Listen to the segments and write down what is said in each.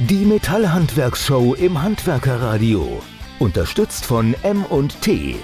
Die Metallhandwerkshow im Handwerkerradio. Unterstützt von M&T.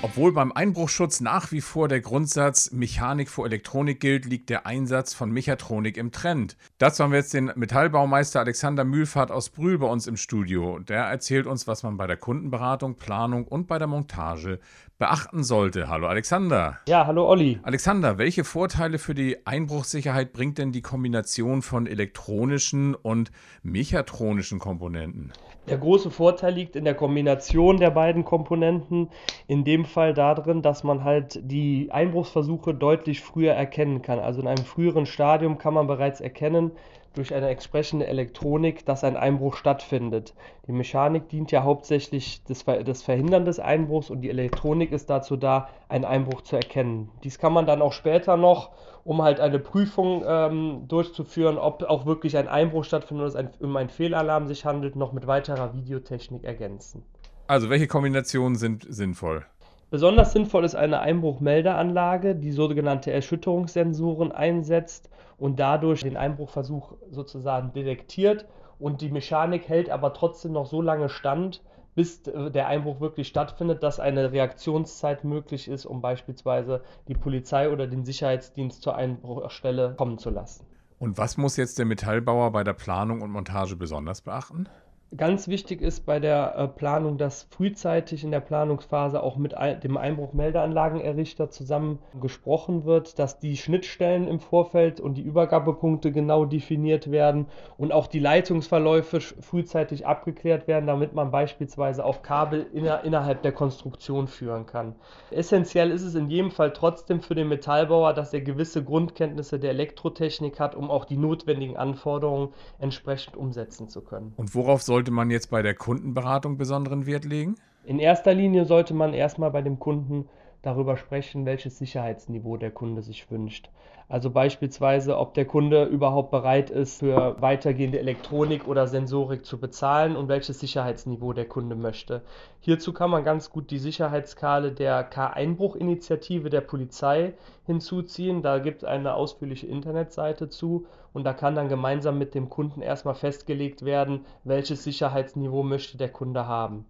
Obwohl beim Einbruchschutz nach wie vor der Grundsatz Mechanik vor Elektronik gilt, liegt der Einsatz von Mechatronik im Trend. Dazu haben wir jetzt den Metallbaumeister Alexander Mühlfahrt aus Brühl bei uns im Studio. Der erzählt uns, was man bei der Kundenberatung, Planung und bei der Montage beachten sollte. Hallo Alexander. Ja, hallo Olli. Alexander, welche Vorteile für die Einbruchssicherheit bringt denn die Kombination von elektronischen und mechatronischen Komponenten? Der große Vorteil liegt in der Kombination der beiden Komponenten. In dem Fall darin, dass man halt die Einbruchsversuche deutlich früher erkennen kann. Also in einem früheren Stadium kann man bereits erkennen, durch eine entsprechende Elektronik, dass ein Einbruch stattfindet. Die Mechanik dient ja hauptsächlich des, des Verhindern des Einbruchs und die Elektronik ist dazu da, einen Einbruch zu erkennen. Dies kann man dann auch später noch, um halt eine Prüfung ähm, durchzuführen, ob auch wirklich ein Einbruch stattfindet oder es ein, um einen Fehlalarm sich handelt, noch mit weiterer Videotechnik ergänzen. Also welche Kombinationen sind sinnvoll? Besonders sinnvoll ist eine Einbruchmeldeanlage, die sogenannte Erschütterungssensoren einsetzt und dadurch den Einbruchversuch sozusagen detektiert und die Mechanik hält aber trotzdem noch so lange stand, bis der Einbruch wirklich stattfindet, dass eine Reaktionszeit möglich ist, um beispielsweise die Polizei oder den Sicherheitsdienst zur Einbruchstelle kommen zu lassen. Und was muss jetzt der Metallbauer bei der Planung und Montage besonders beachten? Ganz wichtig ist bei der äh, Planung, dass frühzeitig in der Planungsphase auch mit dem Einbruchmeldeanlagenerrichter zusammen gesprochen wird, dass die Schnittstellen im Vorfeld und die Übergabepunkte genau definiert werden und auch die Leitungsverläufe frühzeitig abgeklärt werden, damit man beispielsweise auch Kabel inner, innerhalb der Konstruktion führen kann. Essentiell ist es in jedem Fall trotzdem für den Metallbauer, dass er gewisse Grundkenntnisse der Elektrotechnik hat, um auch die notwendigen Anforderungen entsprechend umsetzen zu können. Und worauf soll sollte man jetzt bei der Kundenberatung besonderen Wert legen? In erster Linie sollte man erstmal bei dem Kunden darüber sprechen, welches Sicherheitsniveau der Kunde sich wünscht. Also beispielsweise, ob der Kunde überhaupt bereit ist, für weitergehende Elektronik oder Sensorik zu bezahlen und welches Sicherheitsniveau der Kunde möchte. Hierzu kann man ganz gut die Sicherheitsskala der K-Einbruch-Initiative der Polizei hinzuziehen. Da gibt es eine ausführliche Internetseite zu und da kann dann gemeinsam mit dem Kunden erstmal festgelegt werden, welches Sicherheitsniveau möchte der Kunde haben.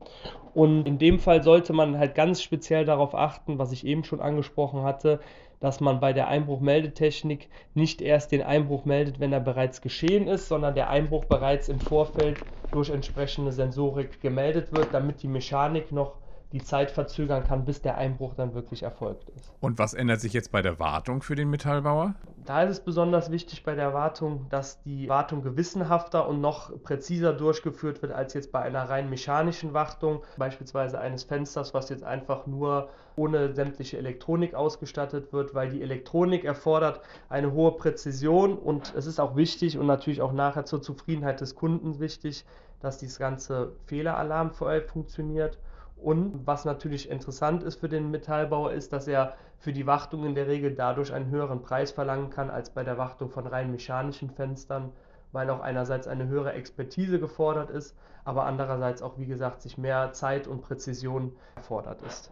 Und in dem Fall sollte man halt ganz speziell darauf achten, was ich eben schon angesprochen hatte, dass man bei der Einbruchmeldetechnik nicht erst den Einbruch meldet, wenn er bereits geschehen ist, sondern der Einbruch bereits im Vorfeld durch entsprechende Sensorik gemeldet wird, damit die Mechanik noch die Zeit verzögern kann, bis der Einbruch dann wirklich erfolgt ist. Und was ändert sich jetzt bei der Wartung für den Metallbauer? Da ist es besonders wichtig bei der Wartung, dass die Wartung gewissenhafter und noch präziser durchgeführt wird als jetzt bei einer rein mechanischen Wartung, beispielsweise eines Fensters, was jetzt einfach nur ohne sämtliche Elektronik ausgestattet wird, weil die Elektronik erfordert eine hohe Präzision und es ist auch wichtig und natürlich auch nachher zur Zufriedenheit des Kunden wichtig, dass dieses ganze Fehleralarm funktioniert. Und was natürlich interessant ist für den Metallbauer, ist, dass er für die Wartung in der Regel dadurch einen höheren Preis verlangen kann als bei der Wartung von rein mechanischen Fenstern, weil auch einerseits eine höhere Expertise gefordert ist, aber andererseits auch, wie gesagt, sich mehr Zeit und Präzision erfordert ist.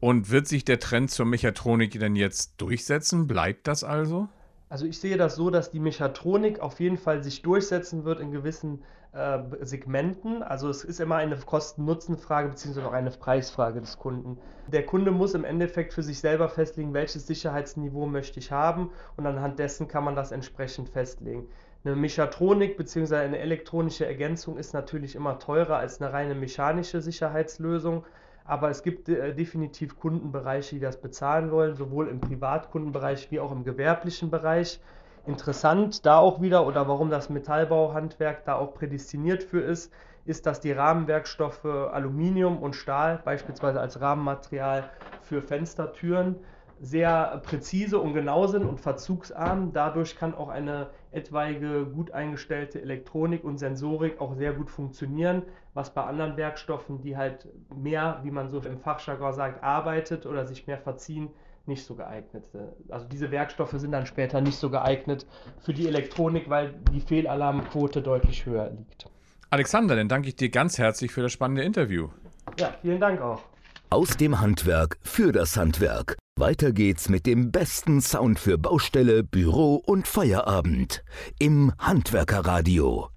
Und wird sich der Trend zur Mechatronik denn jetzt durchsetzen? Bleibt das also? Also ich sehe das so, dass die Mechatronik auf jeden Fall sich durchsetzen wird in gewissen äh, Segmenten. Also es ist immer eine Kosten-Nutzen-Frage beziehungsweise auch eine Preisfrage des Kunden. Der Kunde muss im Endeffekt für sich selber festlegen, welches Sicherheitsniveau möchte ich haben und anhand dessen kann man das entsprechend festlegen. Eine Mechatronik bzw. eine elektronische Ergänzung ist natürlich immer teurer als eine reine mechanische Sicherheitslösung. Aber es gibt äh, definitiv Kundenbereiche, die das bezahlen wollen, sowohl im Privatkundenbereich wie auch im gewerblichen Bereich. Interessant da auch wieder oder warum das Metallbauhandwerk da auch prädestiniert für ist, ist, dass die Rahmenwerkstoffe Aluminium und Stahl beispielsweise als Rahmenmaterial für Fenstertüren sehr präzise und genau sind und verzugsarm. Dadurch kann auch eine etwaige gut eingestellte Elektronik und Sensorik auch sehr gut funktionieren, was bei anderen Werkstoffen, die halt mehr, wie man so im Fachjargon sagt, arbeitet oder sich mehr verziehen, nicht so geeignet. Also diese Werkstoffe sind dann später nicht so geeignet für die Elektronik, weil die Fehlalarmquote deutlich höher liegt. Alexander, dann danke ich dir ganz herzlich für das spannende Interview. Ja, vielen Dank auch. Aus dem Handwerk für das Handwerk. Weiter geht's mit dem besten Sound für Baustelle, Büro und Feierabend im Handwerkerradio.